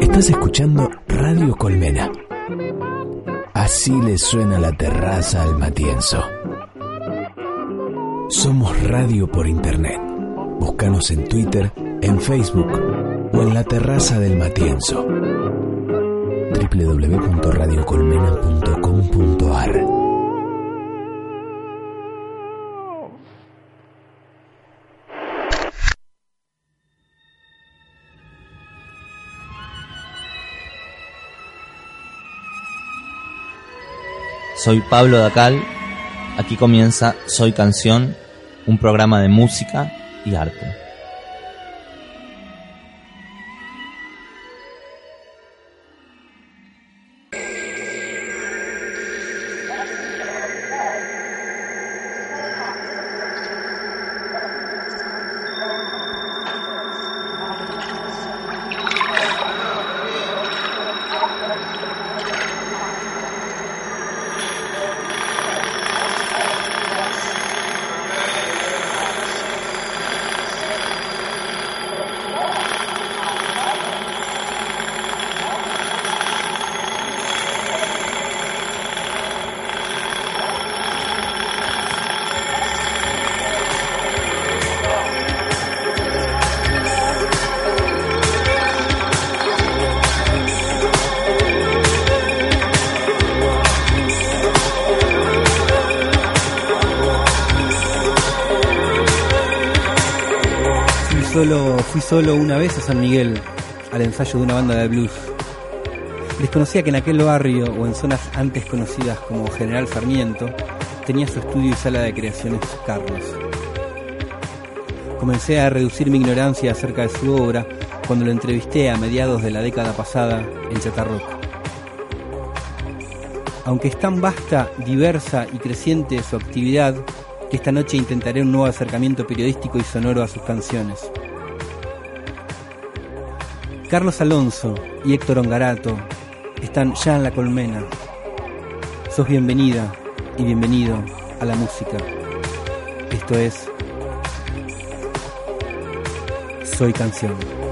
Estás escuchando Radio Colmena. Así le suena la terraza al matienzo. Somos radio por internet. Búscanos en Twitter, en Facebook o en la terraza del matienzo. www.radiocolmena.com.ar Soy Pablo Dacal. Aquí comienza Soy Canción, un programa de música y arte. Solo una vez a San Miguel, al ensayo de una banda de blues. Desconocía que en aquel barrio o en zonas antes conocidas como General Sarmiento tenía su estudio y sala de creaciones Carlos. Comencé a reducir mi ignorancia acerca de su obra cuando lo entrevisté a mediados de la década pasada en Chatarrock. Aunque es tan vasta, diversa y creciente su actividad, que esta noche intentaré un nuevo acercamiento periodístico y sonoro a sus canciones. Carlos Alonso y Héctor Ongarato están ya en la colmena. Sos bienvenida y bienvenido a la música. Esto es Soy Canción.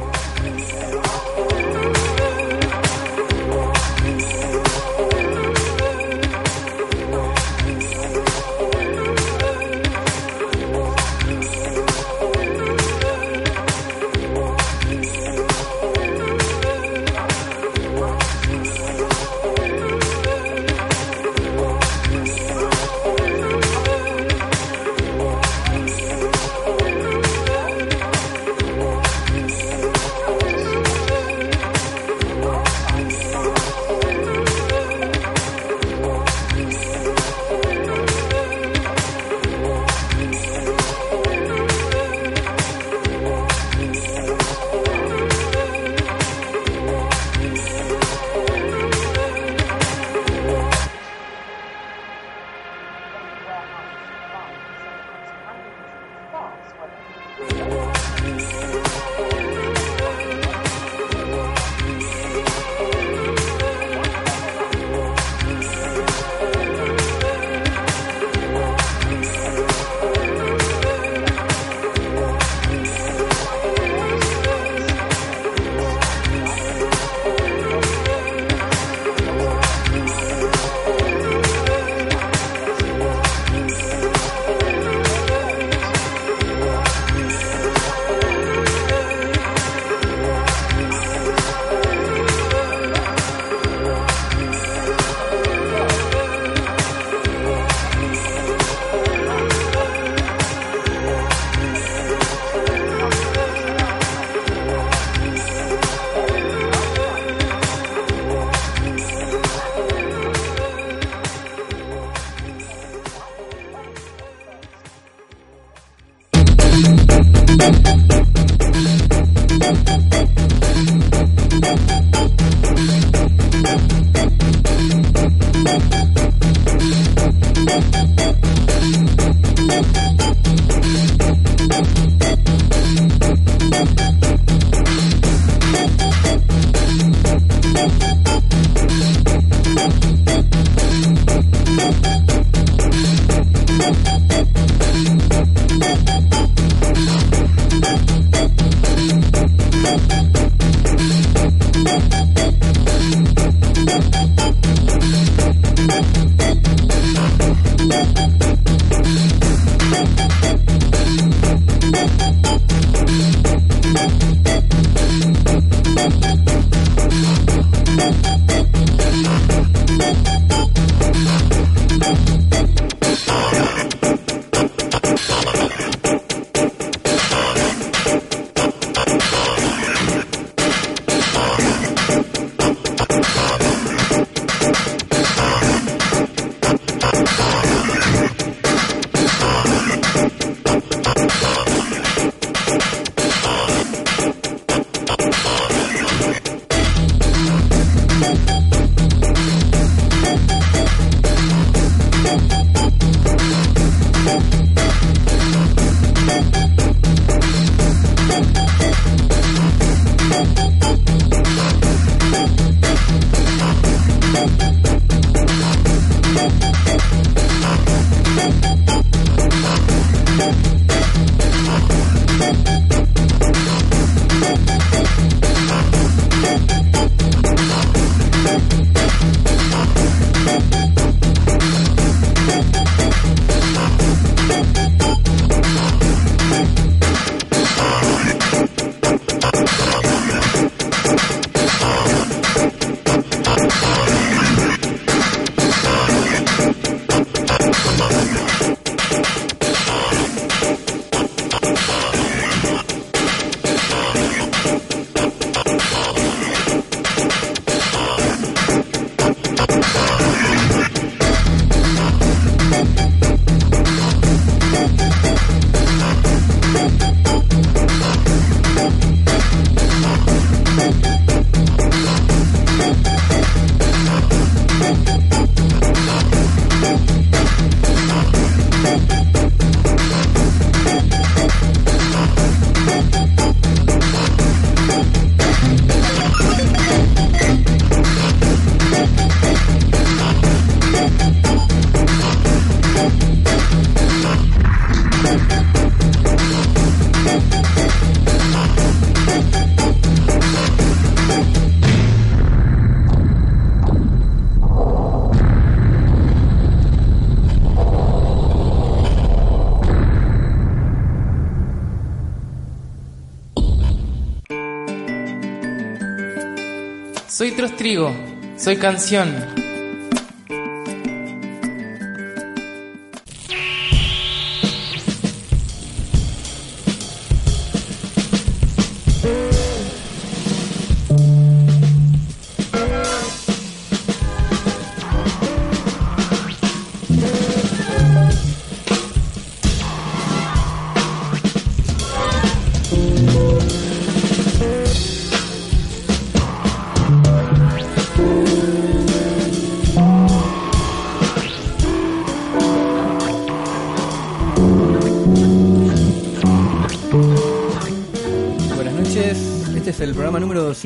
Trostrigo, soy canción.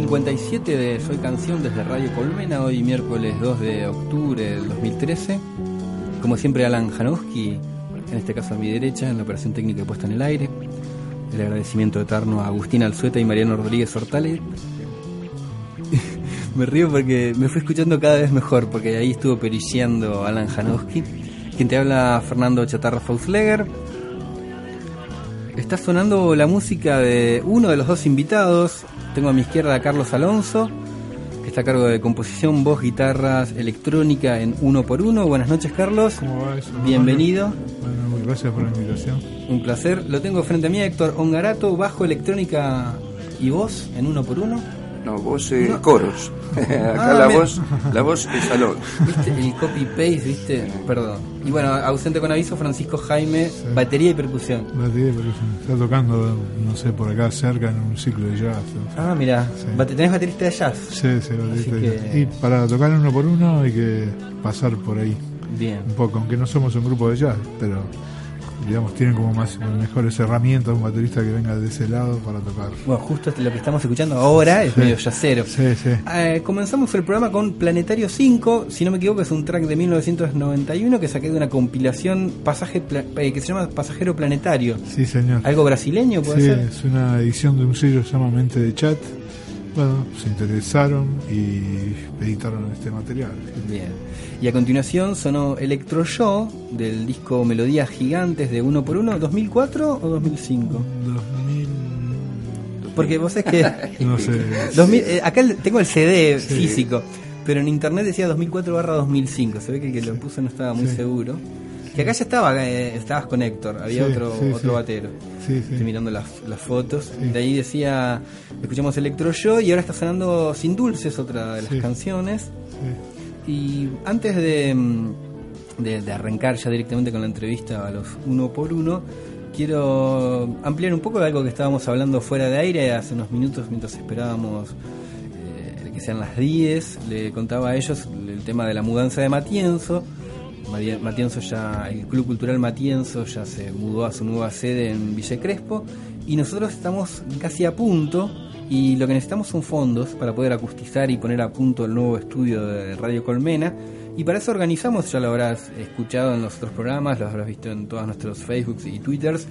57 de Soy Canción desde Radio Colmena, hoy miércoles 2 de octubre del 2013. Como siempre Alan Janowski, en este caso a mi derecha, en la operación técnica puesta en el aire. El agradecimiento eterno a Agustín Alzueta y Mariano Rodríguez Hortales. me río porque me fui escuchando cada vez mejor, porque ahí estuvo periciando Alan Janowski. Quien te habla Fernando Chatarra Fausleger. Está sonando la música de uno de los dos invitados. Tengo a mi izquierda a Carlos Alonso, que está a cargo de composición, voz, guitarras, electrónica en uno por uno. Buenas noches, Carlos. ¿Cómo va eso? Bienvenido. Bueno, muy gracias por la invitación. Un placer. Lo tengo frente a mí, Héctor Ongarato, bajo, electrónica y voz en uno por uno. No, voz eh, No. coros. Acá Ah, la mira. voz, la voz es Alon. ¿Viste? El copy-paste, ¿viste? Perdón. Y bueno, ausente con aviso, Francisco Jaime, batería y percusión. Batería, pero se está tocando, no sé, por acá cerca en un ciclo de jazz. o sea. Ah, mira, Sí. tenés baterista de jazz. Sí, sí, baterista. que- Y para tocar uno por uno hay que pasar por ahí Bien. un poco, aunque no somos un grupo de jazz, pero digamos tienen como más mejores herramientas un baterista que venga de ese lado para tocar. Bueno, justo lo que estamos escuchando ahora es Sí. medio yacero. Sí, sí. Eh, comenzamos el programa con Planetario 5, si no me equivoco es un track de 1991 que saqué de una compilación pasaje eh, que se llama Pasajero Planetario. Sí, señor. ¿Algo brasileño puede Sí, ser? es una edición de un sello que se llama Mente de Chat. Bueno, se interesaron y editaron este material. Bien. Y a continuación sonó Electro Show del disco Melodías Gigantes de Uno por Uno, ¿2004 o 2005? 2000. Porque vos es que... No sé. 2000, eh, acá tengo el CD Sí. físico, pero en internet decía 2004 barra 2005. Se ve que el que lo puso no estaba muy Sí. seguro. Que acá ya estaba, eh, estabas con Héctor, había Sí, otro, sí, otro sí. batero. Estoy mirando las, las fotos. De ahí decía, escuchamos Electro Show y ahora está sonando Sin Dulces, otra de las canciones. Y antes de, mm, de, de arrancar ya directamente con la entrevista a los uno por uno, quiero ampliar un poco de algo que estábamos hablando fuera de aire hace unos minutos mientras esperábamos eh, que sean las 10. Le contaba a ellos el tema de la mudanza de Matienzo. Mati- Matienzo ya, el Club Cultural Matienzo ya se mudó a su nueva sede en Villa Crespo y nosotros estamos casi a punto y lo que necesitamos son fondos para poder acustizar y poner a punto el nuevo estudio de Radio Colmena y para eso organizamos, ya lo habrás escuchado en los otros programas, lo habrás visto en todos nuestros Facebooks y Twitters,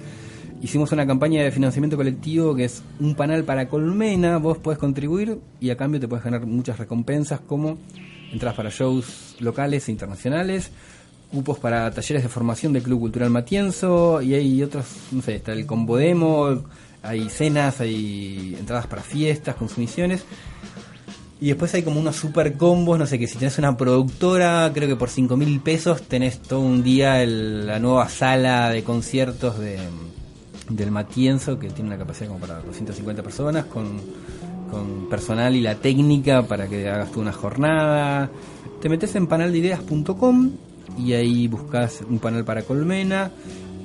hicimos una campaña de financiamiento colectivo que es un panel para Colmena, vos podés contribuir y a cambio te puedes ganar muchas recompensas como entradas para shows locales e internacionales, cupos para talleres de formación del Club Cultural Matienzo y hay otros, no sé, está el combo demo, hay cenas, hay entradas para fiestas, consumiciones. Y después hay como unos super combos, no sé, que si tenés una productora, creo que por 5 mil pesos tenés todo un día el- la nueva sala de conciertos de, del Matienzo, que tiene una capacidad como para 250 personas, con, con personal y la técnica para que hagas tú una jornada. Te metes en paneldideas.com y ahí buscas un panel para Colmena.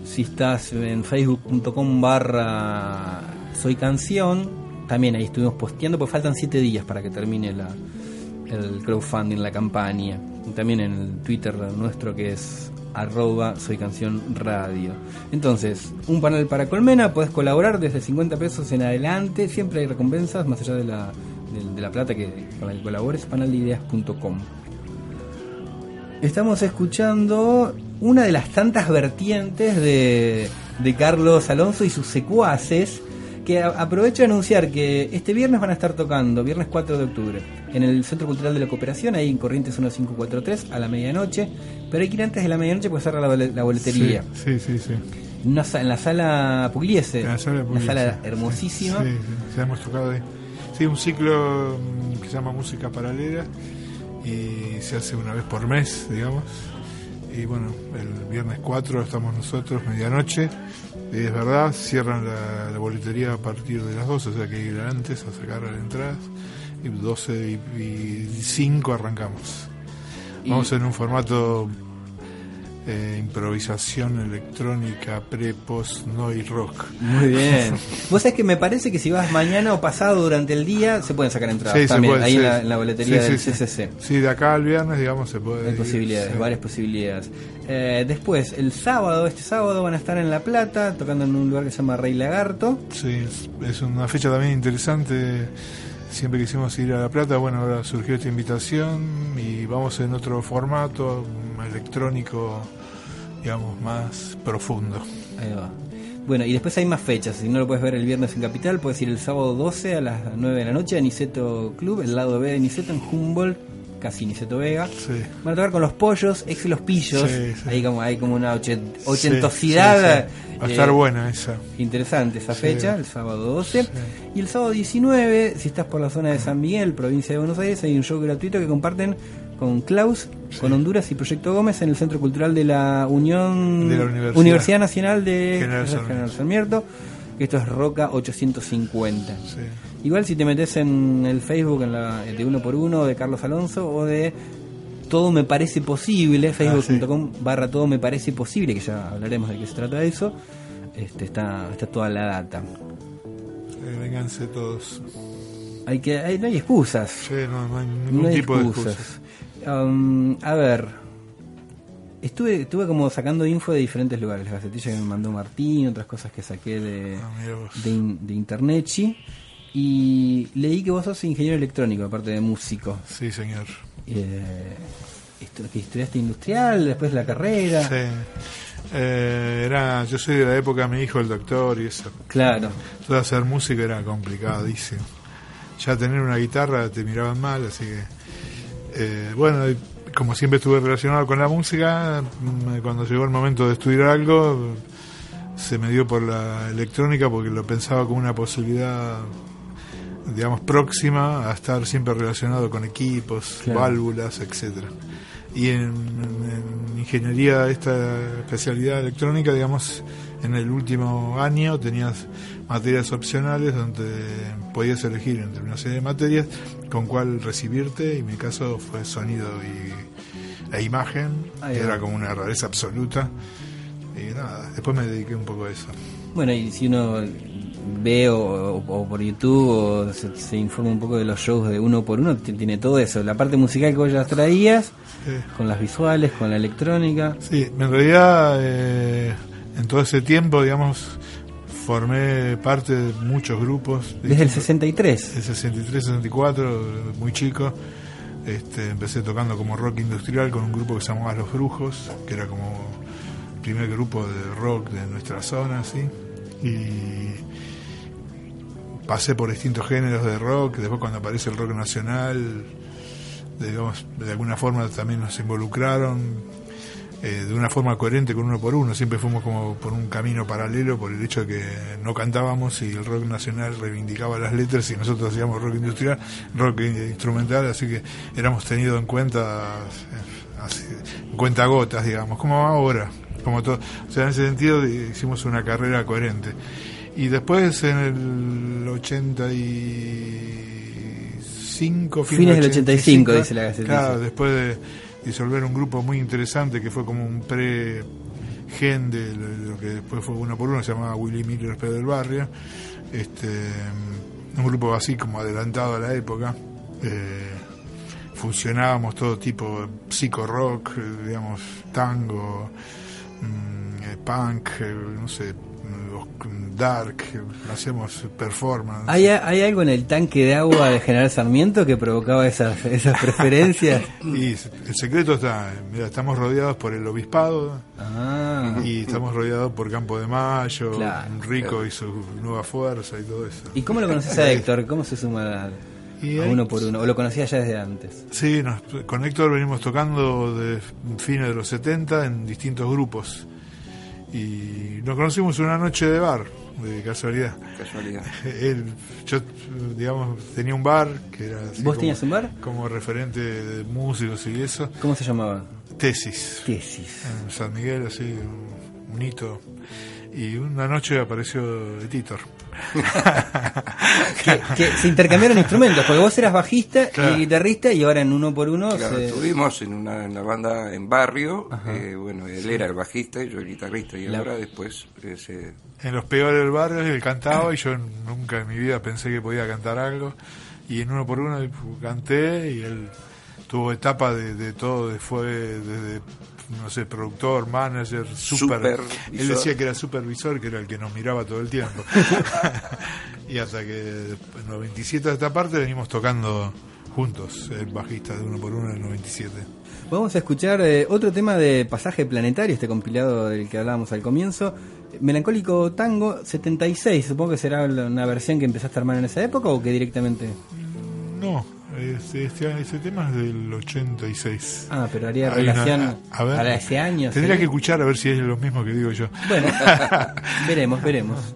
Si estás en facebook.com barra soy canción, también ahí estuvimos posteando, porque faltan 7 días para que termine la, el crowdfunding, la campaña. Y También en el Twitter nuestro que es arroba soy canción radio. Entonces, un panel para Colmena, puedes colaborar desde 50 pesos en adelante, siempre hay recompensas más allá de la, de, la plata que con la que colabores. Estamos escuchando una de las tantas vertientes de, de Carlos Alonso y sus secuaces, que aprovecho de anunciar que este viernes van a estar tocando, viernes 4 de octubre, en el Centro Cultural de la Cooperación, ahí en Corrientes 1543, a la medianoche, pero hay que ir antes de la medianoche porque cerra la, la boletería. Sí, sí, sí. En, una sa- en la sala Pugliese, En la sala una sala hermosísima. Sí, sí, sí, hemos tocado ahí. Sí, un ciclo mm, que se llama Música Paralela y se hace una vez por mes, digamos. Y bueno, el viernes 4 estamos nosotros, medianoche. Y es verdad, cierran la, la boletería a partir de las 12, o sea que hay que ir antes a sacar las entradas. Y 12 y, y 5 arrancamos. Vamos en un formato eh, improvisación electrónica, pre, post, no y rock. Muy bien. Vos sabés que me parece que si vas mañana o pasado durante el día, se pueden sacar entradas Sí, también, puede, ahí sí. en, la, en la boletería Sí, del. CCC. Sí, de acá al viernes, digamos, se puede. Hay ir, posibilidades, varias posibilidades. Eh, después, el sábado, este sábado van a estar en La Plata, tocando en un lugar que se llama Rey Lagarto. Sí, es, es una fecha también interesante. Siempre quisimos ir a La Plata, bueno, ahora surgió esta invitación y vamos en otro formato electrónico, digamos, más profundo. Ahí va. Bueno, y después hay más fechas. Si no lo puedes ver el viernes en Capital, puedes ir el sábado 12 a las 9 de la noche a Niceto Club, el lado B de Niceto en Humboldt, casi Niceto Vega. Sí. Van a tocar con los pollos, ex los pillos. Sí, sí. Ahí como, hay como una ochen- ochentosidad. Va a eh, estar buena esa. Interesante esa fecha, el sábado 12. Y el sábado 19, si estás por la zona de San Miguel, provincia de Buenos Aires, hay un show gratuito que comparten con Klaus, con Honduras y Proyecto Gómez en el Centro Cultural de la Unión De la Universidad. Nacional de General Sarmiento. General Sarmiento. Que Esto es Roca 850. Sí. Igual si te metes en el Facebook en la, de uno por uno de Carlos Alonso o de Todo me parece posible, Ah, facebook.com barra Todo me parece posible, que ya hablaremos de qué se trata eso, este, está, está toda la data. Eh, vénganse todos. Hay que, hay- no hay excusas. Sí, no, no hay ningún No hay tipo de excusas. excusas. Um, a ver, estuve, estuve como sacando info de diferentes lugares, las gacetillas que me mandó Martín, otras cosas que saqué de, Ah, de, in- de internet y leí que vos sos ingeniero electrónico, aparte de músico. Sí, señor. Eh, que estudiaste industrial, después la carrera. Sí. Eh, era, yo soy de la época, mi hijo el doctor y eso. Claro. Todo hacer música era complicadísimo. Ya tener una guitarra te miraban mal, así que. eh, bueno, como siempre estuve relacionado con la música, mm, cuando llegó el momento de estudiar algo, se me dio por la electrónica porque lo pensaba como una posibilidad, digamos, próxima a estar siempre relacionado con equipos, Claro. válvulas, etcétera. Y en, en ingeniería, esta especialidad electrónica, digamos, en el último año tenías materias opcionales donde podías elegir entre una serie de materias con cuál recibirte, y en mi caso fue sonido y, e imagen, Ahí que va. era como una rareza absoluta. Y nada, después me dediqué un poco a eso. Bueno, y si uno ve o, o- por YouTube o se, se informa un poco de los shows de uno por uno, tiene todo eso. La parte musical que vos ya traías, Sí. con las visuales, con la electrónica. Sí, en realidad eh, en todo ese tiempo, digamos, formé parte de muchos grupos. Desde el distintos- 63. El 63, 64, muy chico. Este, empecé tocando como rock industrial con un grupo que se llamaba Los Brujos, que era como el primer grupo de rock de nuestra zona, ¿sí? Y pasé por distintos géneros de rock, después cuando aparece el rock nacional, digamos, de alguna forma también nos involucraron eh, de una forma coherente con uno por uno. Siempre fuimos como por un camino paralelo por el hecho de que no cantábamos y el rock nacional reivindicaba las letras y nosotros hacíamos rock industrial, rock instrumental, así que éramos tenidos en cuenta, eh, en cuenta gotas, digamos, como ahora. Como todo. O sea, en ese sentido hicimos una carrera coherente. Y después en el 85, Fines del 85, dice la Gaceta. Claro, después de disolver un grupo muy interesante que fue como un pre gen de lo, que después fue uno por uno, se llamaba Willy Miller Pedro del Barrio. Este, un grupo así como adelantado a la época. Eh, fusionábamos todo tipo, psico rock, eh, digamos, tango, mm, eh, punk, no sé, dark, hacíamos performance. ¿Hay, hay algo en el tanque de agua de General Sarmiento que provocaba esas, esas preferencias? Y el secreto está, mira, estamos rodeados por el obispado Ah. y estamos rodeados por Campo de Mayo, Claro. Rico y su nueva fuerza y todo eso. ¿Y cómo lo conoces a Héctor? ¿Cómo se suma a, Y a uno por uno? ¿O lo conocías ya desde antes? Sí, nos- con Héctor venimos tocando de fines de los 70 en distintos grupos. Y nos conocimos una noche de bar, de casualidad. Casualidad. Él, yo, digamos, tenía un bar que era así ¿Vos como- tenías un bar? Como referente de músicos y eso. ¿Cómo se llamaba? Tesis. Tesis. En San Miguel, así, un, un hito. Y una noche apareció Titor. que, que se intercambiaron instrumentos, porque vos eras bajista Claro. y guitarrista y ahora en uno por uno Claro, se- estuvimos en una, en la banda en barrio, eh, bueno, él era el bajista y yo el guitarrista, y La- ahora después eh, se- En los peores del barrio él cantaba y yo nunca en mi vida pensé que podía cantar algo. Y en uno por uno canté y él tuvo etapa de, de todo, fue desde, no sé, productor, manager, super. Supervisor. Él decía que era supervisor, que era el que nos miraba todo el tiempo. y hasta que en 97 de esta parte venimos tocando juntos, el bajista de uno por uno en el 97. Vamos a escuchar eh, otro tema de Pasaje Planetario, este compilado del que hablábamos al comienzo. Melancólico Tango 76, supongo que será una versión que empezaste a armar en esa época o que directamente... No, este, este, ese tema es del 86. Ah, pero haría Hay una- relación a ver, para ese año. Tendría ¿sí? que escuchar a ver si es lo mismo que digo yo. Bueno, veremos, veremos.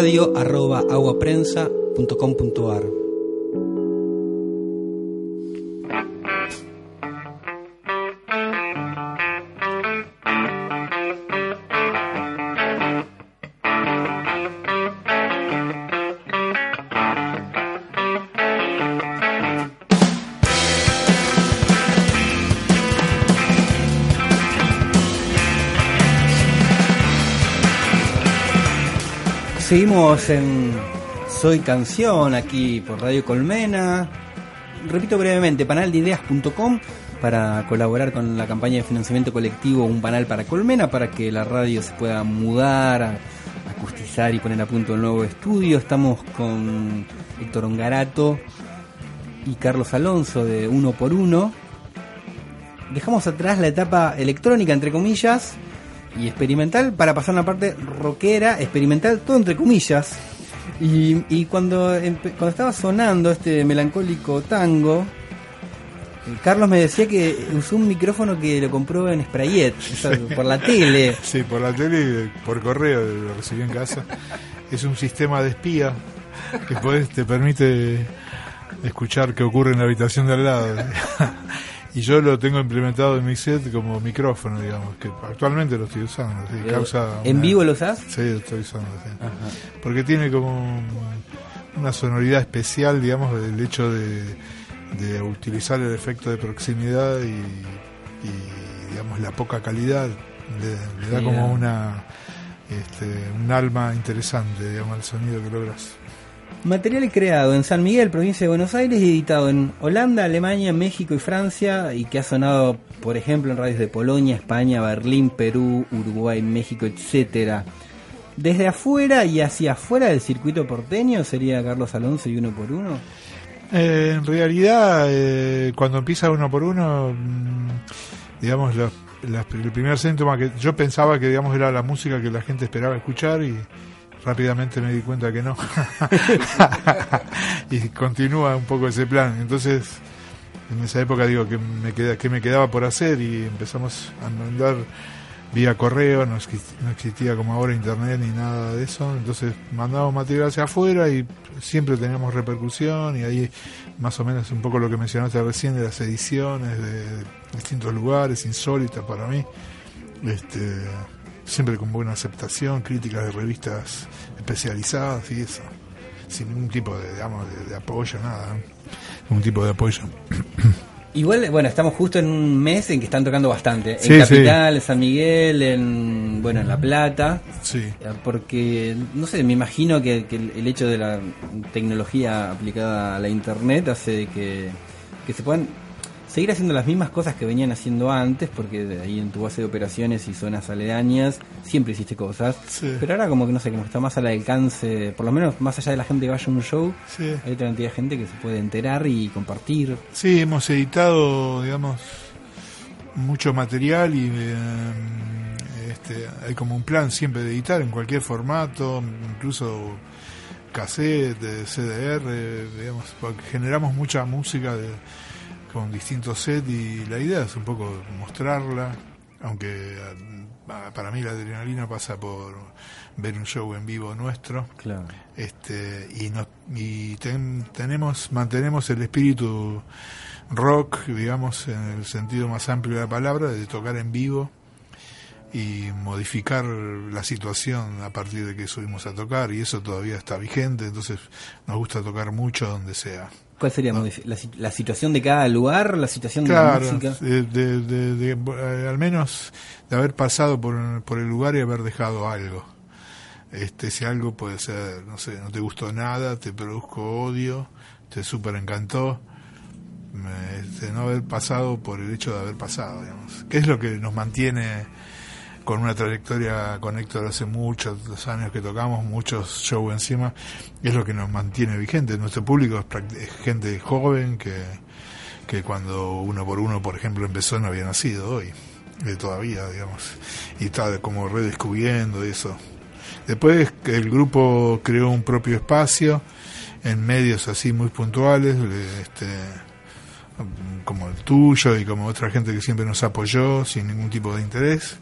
Radio arroba aguaprensa.com.ar. Seguimos en Soy Canción aquí por Radio Colmena. Repito brevemente, panaldideas.com para colaborar con la campaña de financiamiento colectivo Un Panal para Colmena para que la radio se pueda mudar, acustizar y poner a punto el nuevo estudio. Estamos con Héctor Ongarato y Carlos Alonso de Uno por Uno. Dejamos atrás la etapa electrónica, entre comillas, y experimental para pasar una parte rockera, experimental, todo entre comillas. Y, y cuando, cuando estaba sonando este melancólico tango, eh, Carlos me decía que usó un micrófono que lo compró en Sprayet, o sea, por la tele. Sí, por la tele y por correo lo recibí en casa. Es un sistema de espía que podés- te permite escuchar qué ocurre en la habitación de al lado. Y yo lo tengo implementado en mi set como micrófono, digamos, que actualmente lo estoy usando. sí, causa ¿En una- vivo lo usás? Sí, lo estoy usando, sí. Porque tiene como un- una sonoridad especial, digamos, del hecho de, de utilizar el efecto de proximidad y, y, digamos, la poca calidad. Le, le da como una este, un alma interesante, digamos, al sonido que logras. Material creado en San Miguel, provincia de Buenos Aires, y editado en Holanda, Alemania, México y Francia, y que ha sonado, por ejemplo, en radios de Polonia, España, Berlín, Perú, Uruguay, México, etcétera. Desde afuera y hacia afuera del circuito porteño sería Carlos Alonso y uno por uno. Eh, en realidad, eh, cuando empieza uno por uno, mm, digamos, el primer síntoma que yo pensaba que digamos era la música que la gente esperaba escuchar y rápidamente me di cuenta que no. y continúa un poco ese plan. Entonces, en esa época digo que me queda, que me quedaba por hacer y empezamos a mandar vía correo, no, exist- no existía como ahora internet ni nada de eso, entonces mandábamos material hacia afuera y siempre teníamos repercusión y ahí más o menos un poco lo que mencionaste recién de las ediciones de distintos lugares, insólitas para mí, este, siempre con buena aceptación, críticas de revistas especializadas y eso, sin ningún tipo de, digamos, de, de apoyo, nada, ¿no? ningún tipo de apoyo. Igual, bueno, estamos justo en un mes en que están tocando bastante. En sí. Capital, en San Miguel, en, bueno, en La Plata. Sí. Eh, Porque, no sé, me imagino que, que el hecho de la tecnología aplicada a la internet hace que, que se puedan seguir haciendo las mismas cosas que venían haciendo antes, porque de ahí en tu base de operaciones y zonas aledañas siempre hiciste cosas. Sí. Pero ahora como que no sé, como está más al alcance, por lo menos más allá de la gente que vaya a un show, Sí. hay otra cantidad de gente que se puede enterar y compartir. Sí, hemos editado, digamos, mucho material y eh, este, hay como un plan siempre de editar en cualquier formato, incluso cassette, CDR, digamos, porque generamos mucha música de- con distintos sets y la idea es un poco mostrarla, aunque ah, para mí la adrenalina pasa por ver un show en vivo nuestro Claro. este y no y ten- tenemos mantenemos el espíritu rock digamos en el sentido más amplio de la palabra de tocar en vivo y modificar la situación a partir de que subimos a tocar y eso todavía está vigente entonces nos gusta tocar mucho donde sea ¿Cuál sería la, si- la situación de cada lugar, la situación de la música? de, de- eh, al menos de haber pasado por, por el lugar y haber dejado algo. Este si algo puede ser no sé no te gustó nada te produjo odio te super encantó este, no haber pasado por el hecho de haber pasado digamos. Que es lo que nos mantiene con una trayectoria con Héctor hace muchos años que tocamos, muchos shows encima, es lo que nos mantiene vigente. Nuestro público es, gente joven que, que cuando uno por uno, por ejemplo, empezó no había nacido hoy, eh, todavía, digamos, y está como redescubriendo eso. Después el grupo creó un propio espacio en medios así muy puntuales, este, como el tuyo y como otra gente que siempre nos apoyó sin ningún tipo de interés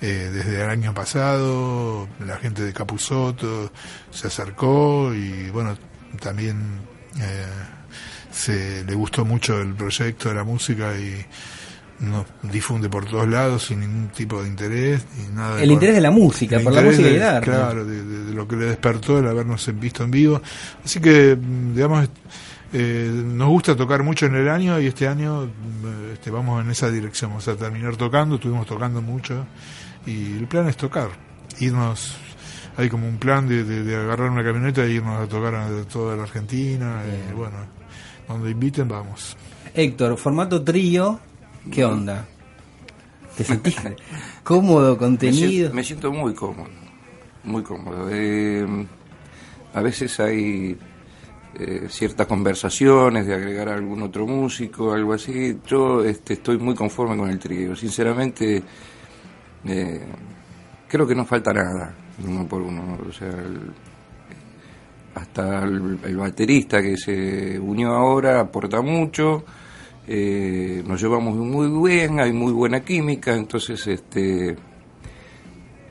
eh, desde el año pasado, la gente de Capuzoto se acercó y bueno, también eh, se le gustó mucho el proyecto de la música y nos difunde por todos lados sin ningún tipo de interés y nada de El interés de la música, por la música y de- arte. Claro, de, de- de lo que le despertó el habernos visto en vivo. Así que, mm, digamos, eh, nos gusta tocar mucho en el año y este año mm, este, vamos en esa dirección. Vamos a terminar tocando, estuvimos tocando mucho y el plan es tocar, irnos. Hay como un plan de, de- de agarrar una camioneta e irnos a tocar a toda la Argentina. y bueno, donde inviten, vamos. Héctor, formato trío, ¿qué onda? ¿Te sentís cómodo, Me contenido? siento, me siento muy cómodo, muy cómodo. Eh, a veces hay eh, ciertas conversaciones de agregar a algún otro músico, algo así. Yo este, estoy muy conforme con el trío. Sinceramente, eh, creo que no falta nada, uno por uno. O sea, el- hasta el, el baterista que se unió ahora aporta mucho. eh, nos llevamos muy bien, hay muy buena química, entonces este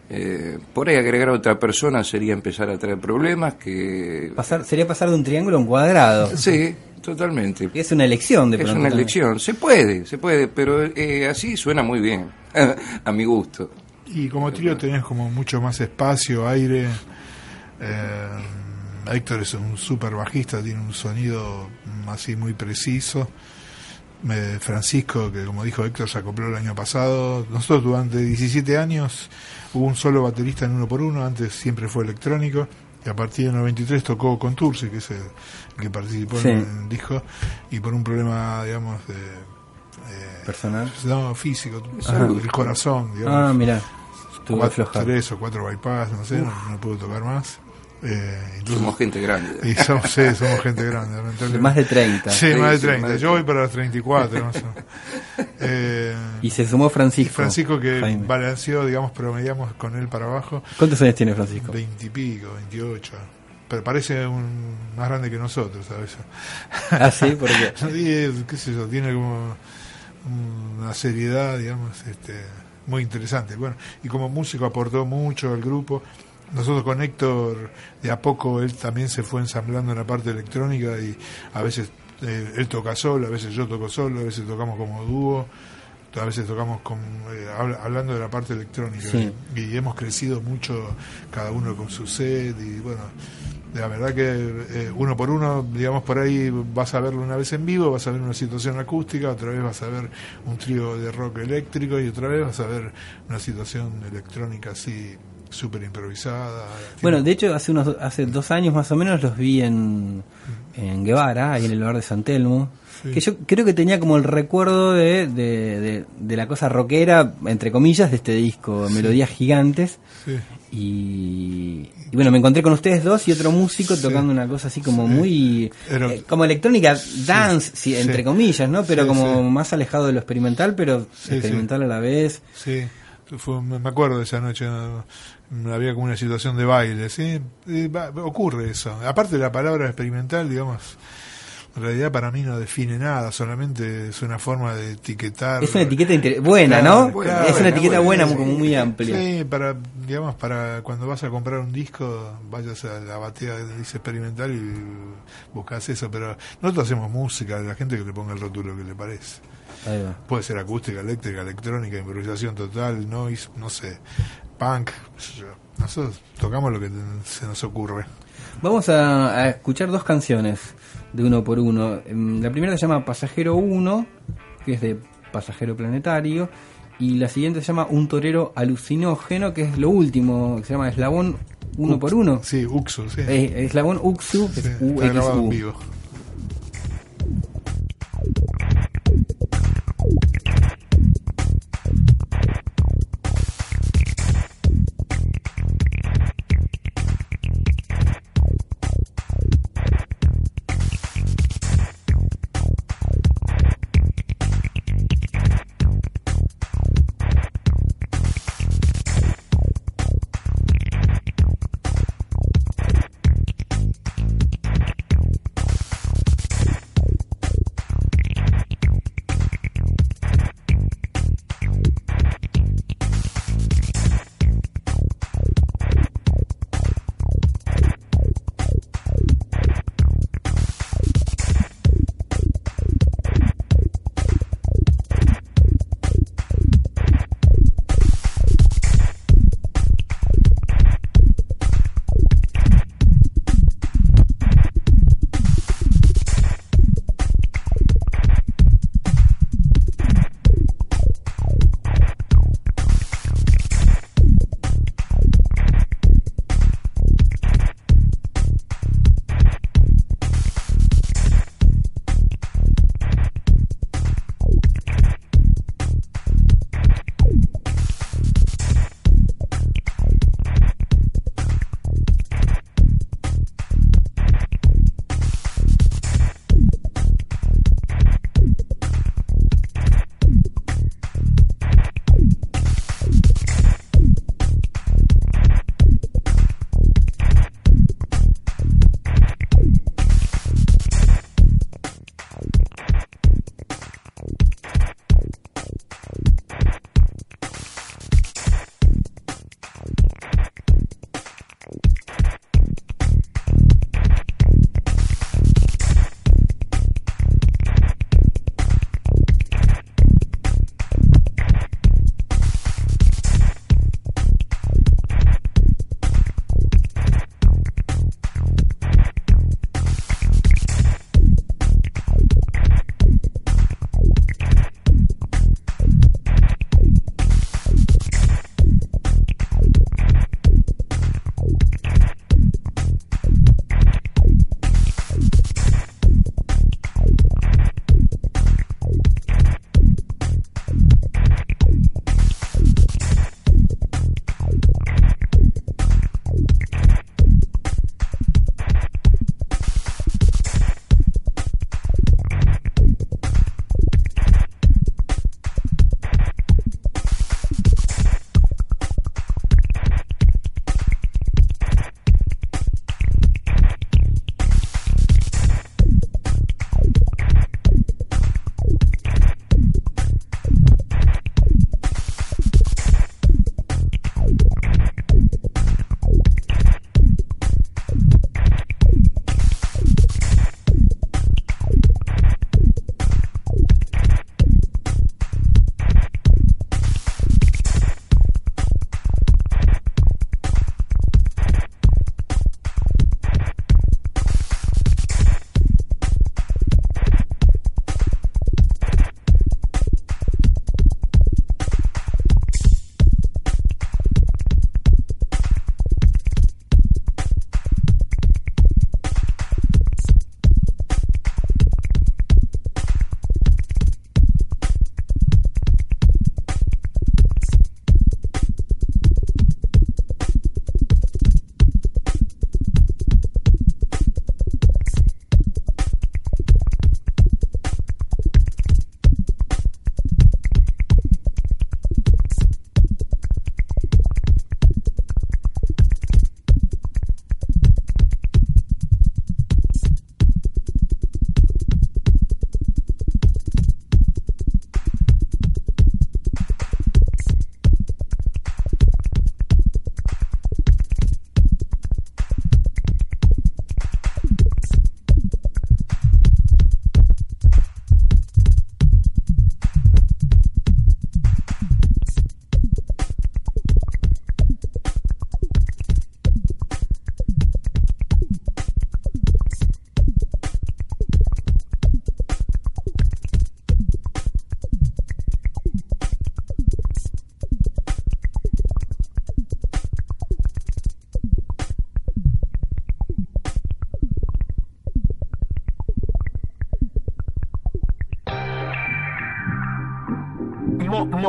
eh, por ahí agregar a otra persona sería empezar a traer problemas que Pasar, sería pasar de un triángulo a un cuadrado. sí, totalmente. Es una elección de Es pronto. una también. elección, se puede, se puede, pero eh, así suena muy bien, a mi gusto. Y como trío tenés como mucho más espacio, aire. Eh, Héctor es un super bajista, tiene un sonido así muy preciso. Francisco, que como dijo Héctor, se acopló el año pasado. Nosotros durante 17 años hubo un solo baterista en uno por uno, antes siempre fue electrónico. Y a partir del 93 tocó con Tursi, que es el, el que participó Sí. en el disco, y por un problema, digamos, de, eh, Personal. no, físico, el corazón, digamos Ah, mira. Cuatro, tres o cuatro bypass, no sé, no, no pude tocar más. Eh, Somos gente grande. y somos, sí, somos gente grande. Más de 30. Sí, Sí, más de sí, 30. más de Yo voy para los 34, más o menos. Eh, Y se sumó Francisco. Francisco que Jaime. balanceó, digamos, promediamos con él para abajo, ¿Cuántos años tiene Francisco? 20 y pico, 28. Pero parece un, más grande que nosotros, ¿sabes? Ah, sí, porque. Qué sé yo, tiene como una seriedad, digamos, este, muy interesante. Bueno, y como músico aportó mucho al grupo. Nosotros con Héctor, de a poco él también se fue ensamblando en la parte electrónica y a veces eh, él toca solo, a veces yo toco solo, a veces tocamos como dúo, a veces tocamos con, eh, habla- hablando de la parte electrónica. Sí. Y, y hemos crecido mucho cada uno con su set y bueno, la verdad que eh, uno por uno, digamos, por ahí vas a verlo una vez en vivo, vas a ver una situación acústica, otra vez vas a ver un trío de rock eléctrico y otra vez vas a ver una situación electrónica así súper improvisada. Bueno, de hecho, hace unos hace dos años más o menos los vi en, en Guevara, ahí en el lugar de San Telmo. Sí. Que yo creo que tenía como el recuerdo de, de, de- de la cosa rockera, entre comillas, de este disco, Melodías Gigantes. Sí. Y, y bueno, me encontré con ustedes dos y otro músico tocando una cosa así como muy. Eh, como electrónica dance, entre comillas, ¿no? Pero como más alejado de lo experimental, pero experimental a la vez. Sí, fue- me acuerdo de esa noche, no, no, había como una situación de baile, ¿sí? Va- ocurre eso. Aparte la palabra experimental, digamos, en realidad para mí no define nada, solamente es una forma de etiquetar. Es una etiqueta buena, Claro, ¿no? buena, es una buena, etiqueta buena, buena, muy amplia. Sí, para, digamos, para cuando vas a comprar un disco, vayas a la batea que dice experimental y buscas eso, pero nosotros hacemos música, la gente que le ponga el rótulo que le parece. Puede ser acústica, eléctrica, electrónica, improvisación total, noise, no sé, punk. Nosotros tocamos lo que se nos ocurre. Vamos a, a escuchar dos canciones de uno por uno. Em, La primera se llama Pasajero 1, que es de Pasajero Planetario. Y la siguiente se llama Un Torero Alucinógeno, que es lo último, que se llama Eslabón uno por uno. Sí, Uxu, sí. Eh, Eslabón Uxu, que Sí, es está grabado en vivo.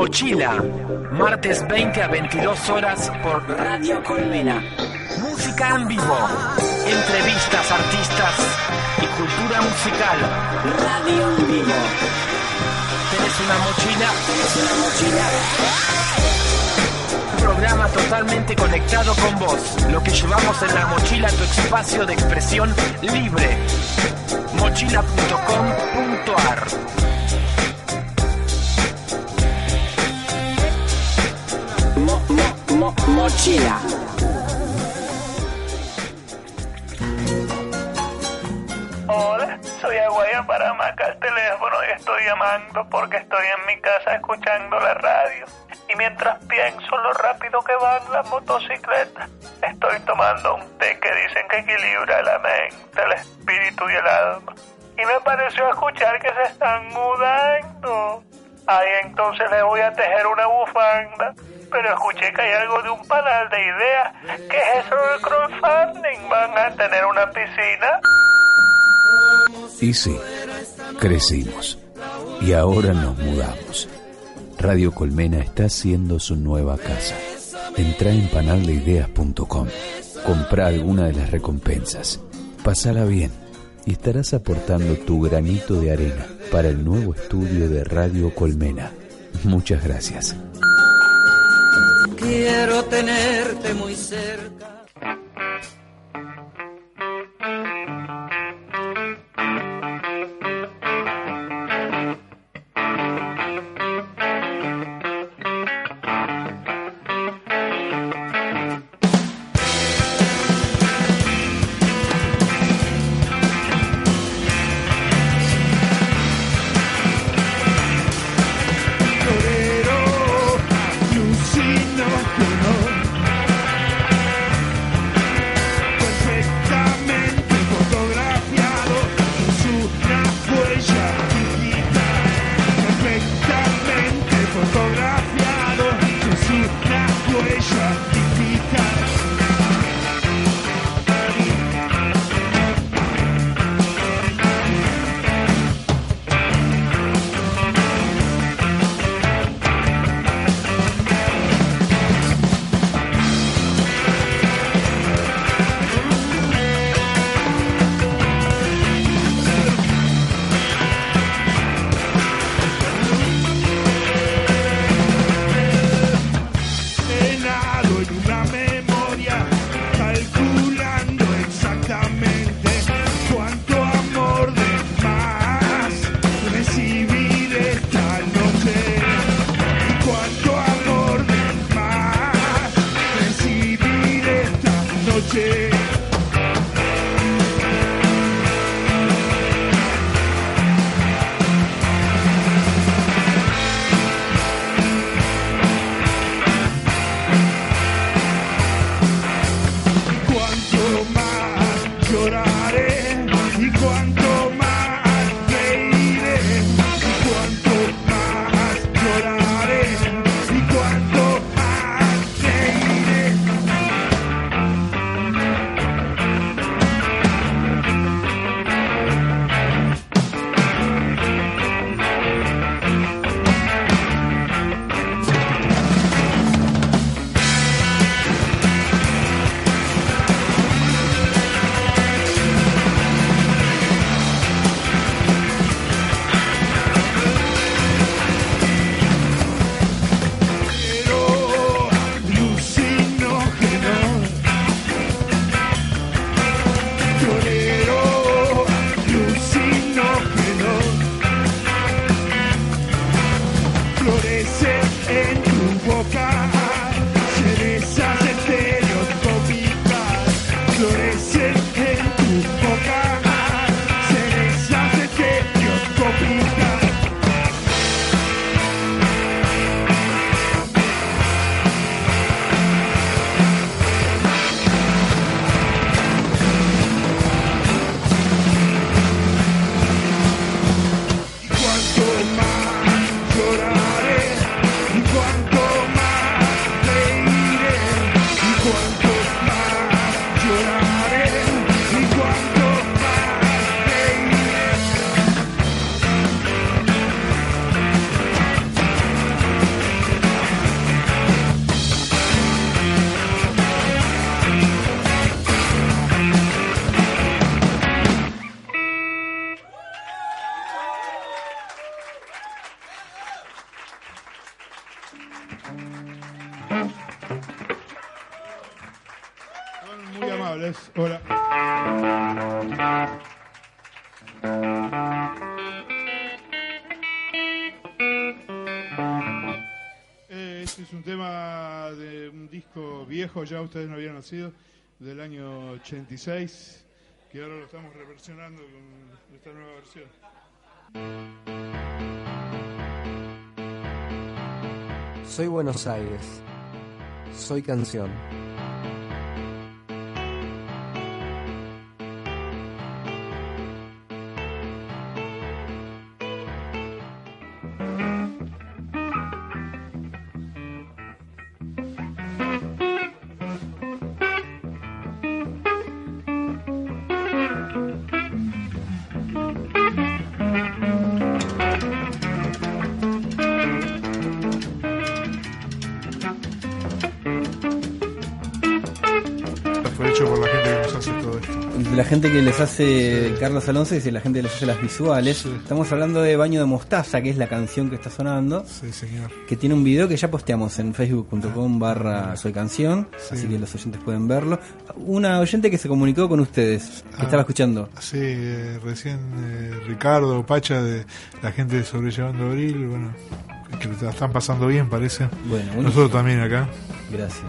Mochila, martes 20 a 22 horas por Radio Colmena. Música en vivo, entrevistas, artistas y cultura musical. Radio en vivo. ¿Tenés una mochila? ¿Tenés una mochila? Programa totalmente conectado con vos. Lo que llevamos en la mochila, tu espacio de expresión libre. Mochila.com.ar mo- mo- Mochila. Hola, soy Aguaya para Maca al teléfono y estoy llamando porque estoy en mi casa escuchando la radio. Y mientras pienso lo rápido que van las motocicletas, estoy tomando un té que dicen que equilibra la mente, el espíritu y el alma. Y me pareció escuchar que se están mudando. Ahí entonces le voy a tejer una bufanda. Pero escuché que hay algo de un panal de ideas. ¿Qué es eso del crowdfunding? ¿Van a tener una piscina? Y sí, crecimos. Y ahora nos mudamos. Radio Colmena está haciendo su nueva casa. Entra en panaldeideas.com. Compra alguna de las recompensas. Pásala bien y estarás aportando tu granito de arena para el nuevo estudio de Radio Colmena. Muchas gracias. Quiero tenerte muy cerca. Viejo, ya ustedes no habían nacido, del año 86, que ahora lo estamos reversionando con esta nueva versión. Soy Buenos Aires. Soy canción. Gente que les hace Carlos Alonso y la gente que les hace las visuales. Estamos hablando de Baño de Mostaza, que es la canción que está sonando. Sí, señor. Que tiene un video que ya posteamos en facebook.com barra soy canción. Así que los oyentes pueden verlo. Una oyente que se comunicó con ustedes, que Ah. estaba escuchando. Sí, eh, recién eh, Ricardo Pacha de la gente de Sobrellevando Abril, bueno, que la están pasando bien, parece. Bueno. Nosotros también acá. Gracias.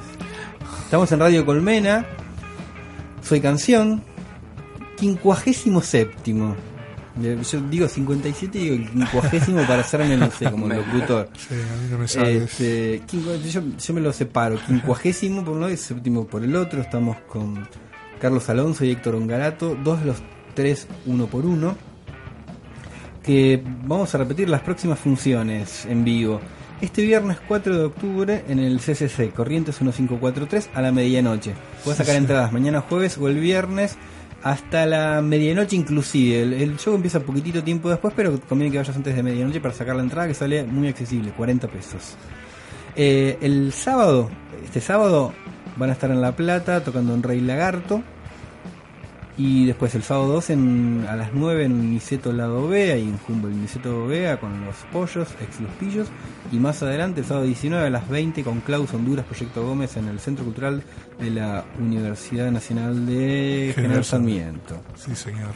Estamos en Radio Colmena. Soy canción. Quincuagésimo séptimo. Yo digo 57 y digo el quincuagésimo para hacerme, no sé, como locutor. Sí, a mí no me sale. Este, yo, yo me lo separo. Quincuagésimo por un lado y séptimo por el otro. Estamos con Carlos Alonso y Héctor Ongarato. Dos de los tres, uno por uno. Que vamos a repetir las próximas funciones en vivo. Este viernes 4 de octubre en el CCC, Corrientes 1543 a la medianoche. Puedes sacar Sí. entradas mañana jueves o el viernes hasta la medianoche inclusive. El, el show empieza poquitito tiempo después, pero conviene que vayas antes de medianoche para sacar la entrada que sale muy accesible, 40 pesos. Eh, el sábado, este sábado, van a estar en La Plata tocando en Rey Lagarto. Y después el sábado 2 en, a las 9 en Niceto Lado B, ahí en Humboldt Niceto B, con los pollos, ex los pillos. Y más adelante, el sábado 19 a las 20 con Klaus Honduras Proyecto Gómez en el Centro Cultural de la Universidad Nacional de General Sarmiento. Sí, señor.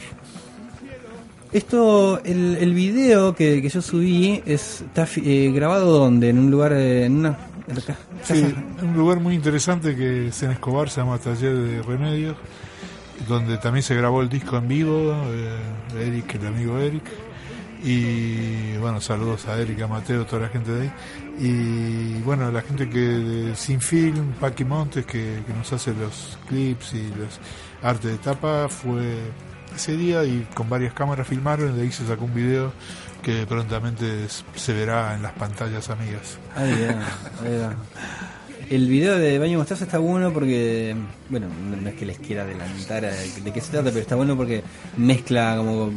Esto, el, el video que, que yo subí es, está eh, grabado donde, en un lugar, eh, en una en la Sí, un lugar muy interesante que es en Escobar, se llama Taller de Remedios, donde también se grabó el disco en vivo, eh, Eric, el amigo Eric. Y bueno, saludos a Eric, a Mateo, toda la gente de ahí. Y bueno, la gente que de Sin Film, Paqui Montes, que, que nos hace los clips y los arte de tapa, fue ese día y con varias cámaras filmaron, de ahí se sacó un video que prontamente se verá en las pantallas amigas. Ahí ahí va. El video de Baño Mostaza está bueno porque, bueno, no es que les quiera adelantar a de qué se trata, pero está bueno porque mezcla como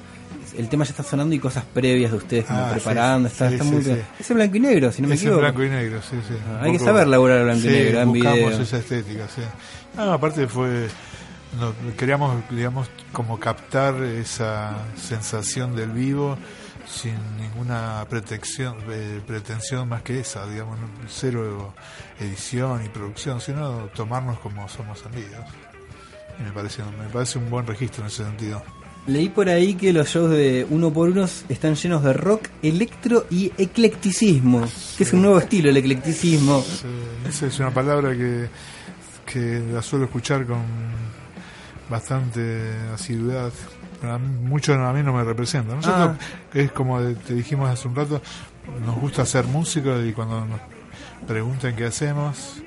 el tema ya está sonando y cosas previas de ustedes como Ah, preparando, sí, está, sí, está sí, muy. Es en blanco y negro, si no me es en equivoco. blanco y negro, sí, sí. Ah, hay que saber laburar blanco y negro en video. esa estética, sí. Ah, aparte fue, no, queríamos, digamos, como captar esa sensación del vivo sin ninguna pretensión, eh, pretensión más que esa, digamos, cero edición y producción, sino tomarnos como somos amigos. Y me parece, me parece un buen registro en ese sentido. Leí por ahí que los shows de uno por uno están llenos de rock, electro y eclecticismo, que es un nuevo estilo, el eclecticismo. Sí, esa es una palabra que, que la suelo escuchar con bastante asiduidad. Mucho a mí no me representa. Nosotros, es como te dijimos hace un rato, nos gusta hacer música y cuando nos preguntan qué hacemos,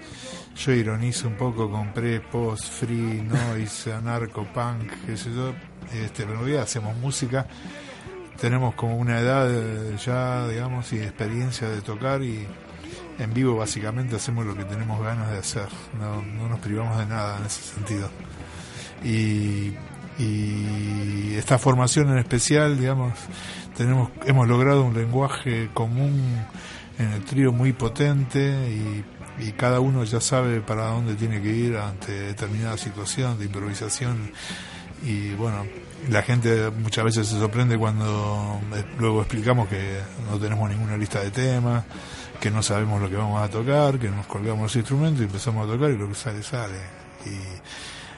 yo ironizo un poco con pre, post, free, noise, anarco, punk, qué sé yo. Este, pero en realidad hacemos música tenemos como una edad eh, ya, digamos, y experiencia de tocar y en vivo básicamente hacemos lo que tenemos ganas de hacer, no, no nos privamos de nada en ese sentido. Y, y esta formación en especial, digamos, tenemos, hemos logrado un lenguaje común en el trío muy potente y, y cada uno ya sabe para dónde tiene que ir ante determinada situación de improvisación y bueno, la gente muchas veces se sorprende cuando eh, luego explicamos que no tenemos ninguna lista de temas, que no sabemos lo que vamos a tocar, que nos colgamos los instrumentos y empezamos a tocar y lo que sale sale.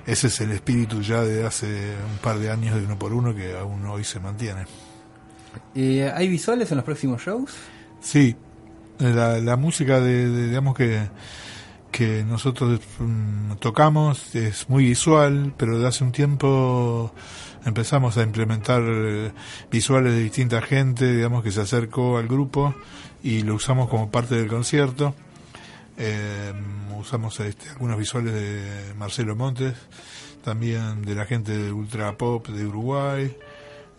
Ese es el espíritu ya de hace un par de años de uno por uno que aún hoy se mantiene. Eh, ¿Hay visuales en los próximos shows? Sí, la, la música de, de, digamos que que nosotros mm, tocamos es muy visual, pero de hace un tiempo empezamos a implementar eh, visuales de distinta gente, digamos que se acercó al grupo y lo usamos como parte del concierto. Eh, usamos este, algunos visuales de Marcelo Montes, también de la gente de Ultra Pop de Uruguay,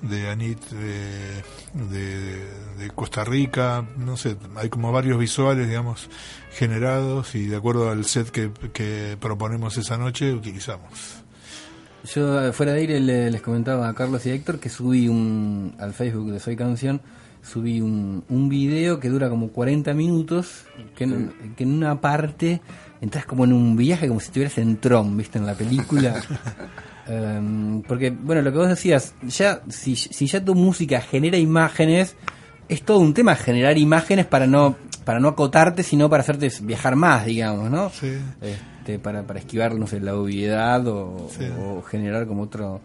de Anit de, de, Costa Rica, no sé, hay como varios visuales, digamos, generados y de acuerdo al set que, proponemos esa noche utilizamos. Yo fuera de aire le- les comentaba a Carlos y Héctor que subí un al Facebook de Soy Canción, subí un, un video que dura como 40 minutos, que en, que en una parte entras como en un viaje como si estuvieras en Tron, ¿viste? En la película. Em, porque, bueno, lo que vos decías, ya si, si ya tu música genera imágenes, es todo un tema generar imágenes para no para no acotarte, sino para hacerte viajar más, digamos, ¿no? Sí. Este, para, para esquivar, no sé, la obviedad o, Sí. o generar como otro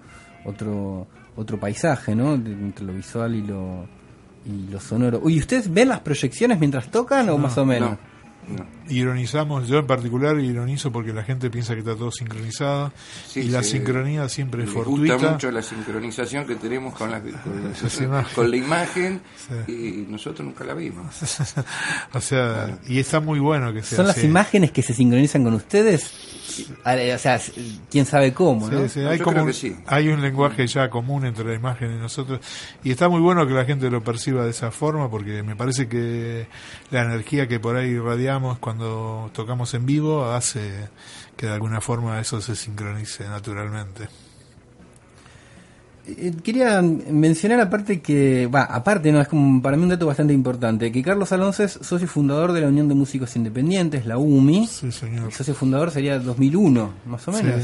otro otro paisaje, ¿no? De- entre lo visual y lo y lo sonoro. Uy, ¿ustedes ven las proyecciones mientras tocan o No, más o menos? Ironizamos, yo en particular ironizo porque la gente piensa que está todo sincronizado Sí, y la sí. sincronía siempre es fortuita. gusta mucho la sincronización que tenemos con la, con, Las imágenes. con la imagen y nosotros nunca la vimos. o sea, y está muy bueno que sea ¿Son las imágenes que se sincronizan con ustedes? O sea, quién sabe cómo, ¿no? Sí, sí, hay, como un, hay un lenguaje ya común entre la imagen y nosotros y está muy bueno que la gente lo perciba de esa forma porque me parece que la energía que por ahí irradiamos cuando tocamos en vivo hace que de alguna forma eso se sincronice naturalmente. Eh, Quería mencionar aparte que, va, aparte no, es como para mí un dato bastante importante, que Carlos Alonso es socio fundador de la Unión de Músicos Independientes, la UMI. Sí, señor. El socio fundador sería 2001, más o Sí. menos.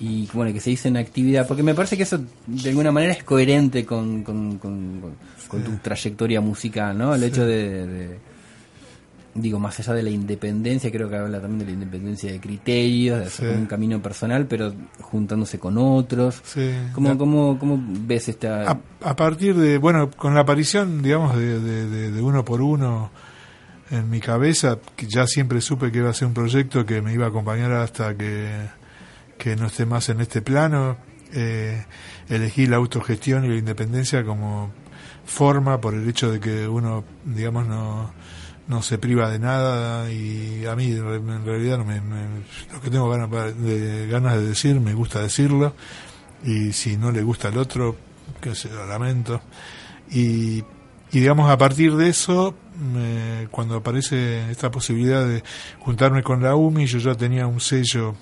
Y bueno, que se hizo en actividad, porque me parece que eso de alguna manera es coherente con, con, con- con- con tu trayectoria musical, ¿no? El Sí. hecho de, de- digo, más allá de la independencia, creo que habla también de la independencia de criterios, de hacer Sí. un camino personal, pero juntándose con otros. Sí. ¿Cómo, La- cómo, cómo ves esta...? A, a partir de, bueno, con la aparición, digamos, de, de- de- de uno por uno en mi cabeza, que ya siempre supe que iba a ser un proyecto que me iba a acompañar hasta que, que no esté más en este plano, eh, elegí la autogestión y la independencia como forma por el hecho de que uno, digamos, no, no se priva de nada y a mí en realidad me, me- lo que tengo ganas de, ganas de decir me gusta decirlo y si no le gusta al otro que se lo lamento. Y, y digamos a partir de eso me- cuando aparece esta posibilidad de juntarme con la UMI yo ya tenía un sello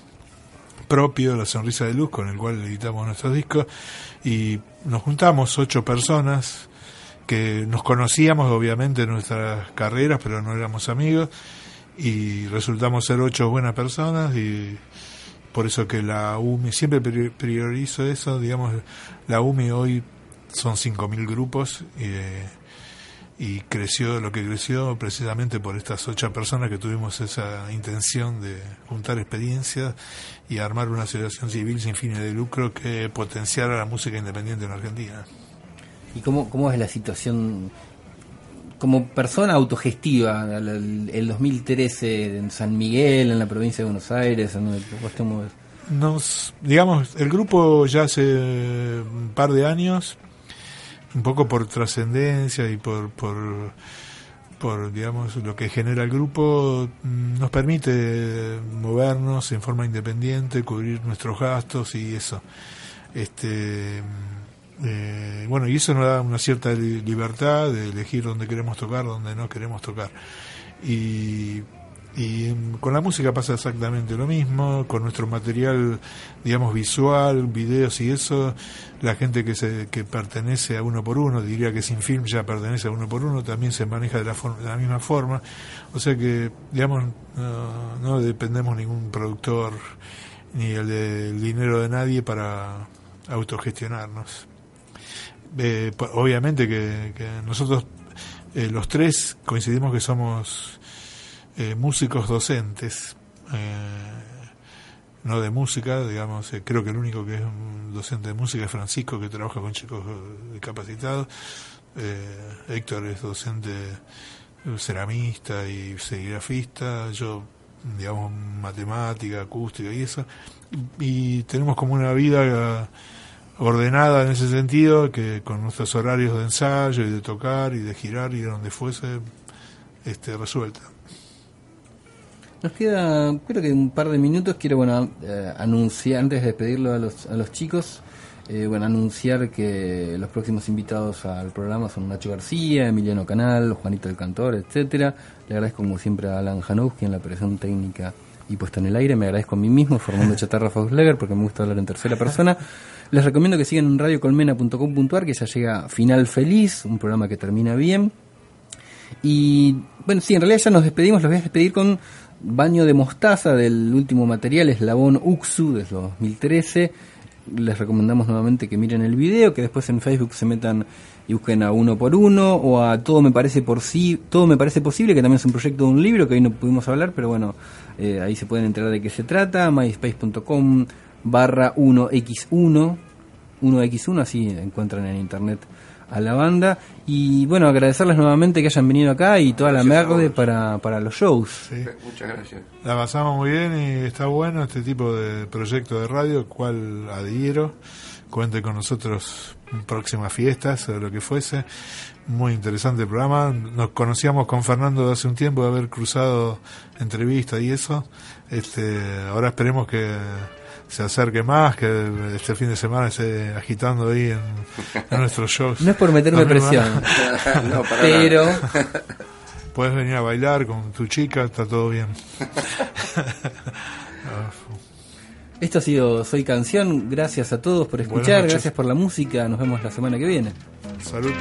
propio, La Sonrisa de Luz, con el cual editamos nuestros discos, y nos juntamos ocho personas que nos conocíamos obviamente en nuestras carreras, pero no éramos amigos, y resultamos ser ocho buenas personas, y por eso que la UMI, siempre pri- priorizo eso, digamos, la UMI hoy son 5.000 grupos, eh, y creció lo que creció precisamente por estas ocho personas que tuvimos esa intención de juntar experiencias y armar una asociación civil sin fines de lucro que potenciara la música independiente en Argentina. ¿Y cómo, cómo es la situación como persona autogestiva? El, el- el 2013 en San Miguel, en la provincia de Buenos Aires, en te mueves. Nos, digamos, el grupo ya hace un par de años, un poco por trascendencia y por, por, por, digamos, lo que genera el grupo, mm, nos permite movernos en forma independiente, cubrir nuestros gastos y eso. Este, eh, bueno, y eso nos da una cierta li- libertad de elegir dónde queremos tocar, dónde no queremos tocar. Y, y con la música pasa exactamente lo mismo, con nuestro material, digamos, visual, videos y eso, la gente que se que pertenece a uno por uno, diría que sin film ya pertenece a uno por uno, también se maneja de la, forma- de la misma forma. O sea que, digamos, no, no dependemos ningún productor ni el del dinero de nadie para autogestionarnos. Eh, obviamente que, que nosotros eh, los tres coincidimos que somos eh, músicos docentes. Eh, no de música, digamos, eh, creo que el único que es un docente de música es Francisco, que trabaja con chicos discapacitados. Héctor es docente ceramista y serigrafista, yo, digamos, matemática, acústica y eso. Y tenemos como una vida ordenada en ese sentido, que con nuestros horarios de ensayo y de tocar y de girar y de donde fuese, este, resuelta. Nos queda, creo que un par de minutos. Quiero, bueno, eh, anunciar, antes de despedirlo a los, a los chicos, eh, bueno, anunciar que los próximos invitados al programa son Nacho García, Emiliano Canal, Juanito el Cantor, etcétera. Le agradezco como siempre a Alan Janowski en la operación técnica y puesta en el aire. Me agradezco a mí mismo, Fernando Chatarra Foxleger, porque me gusta hablar en tercera persona. Les recomiendo que sigan en radiocolmena.com.ar, que ya llega Final Feliz, un programa que termina bien. Y bueno, sí, en realidad ya nos despedimos, los voy a despedir con Baño de Mostaza del último material, Eslabón Uxu de 2013. Les recomendamos nuevamente que miren el video, que después en Facebook se metan y busquen a uno por uno o a Todo me parece por sí, Todo me parece posible, que también es un proyecto de un libro que hoy no pudimos hablar, pero bueno, eh, ahí se pueden enterar de qué se trata, myspace.com barra 1x1, 1x1, así encuentran en internet a la banda. Y bueno, agradecerles nuevamente que hayan venido acá y toda la Gracias a merde vos. para, para los shows. Sí. Muchas gracias. La pasamos muy bien y está bueno este tipo de proyecto de radio, al cual adhiero. Cuente con nosotros en próximas fiestas o lo que fuese. Muy interesante el programa. Nos conocíamos con Fernando de hace un tiempo de haber cruzado entrevistas y eso. Este, ahora esperemos que se acerque más, que este fin de semana esté agitando ahí en, en nuestros shows. No es por meterme presión, No, para pero Puedes venir a bailar con tu chica, está todo bien. esto ha sido Soy Canción. Gracias a todos por escuchar, gracias por la música. Nos vemos la semana que viene. Salud.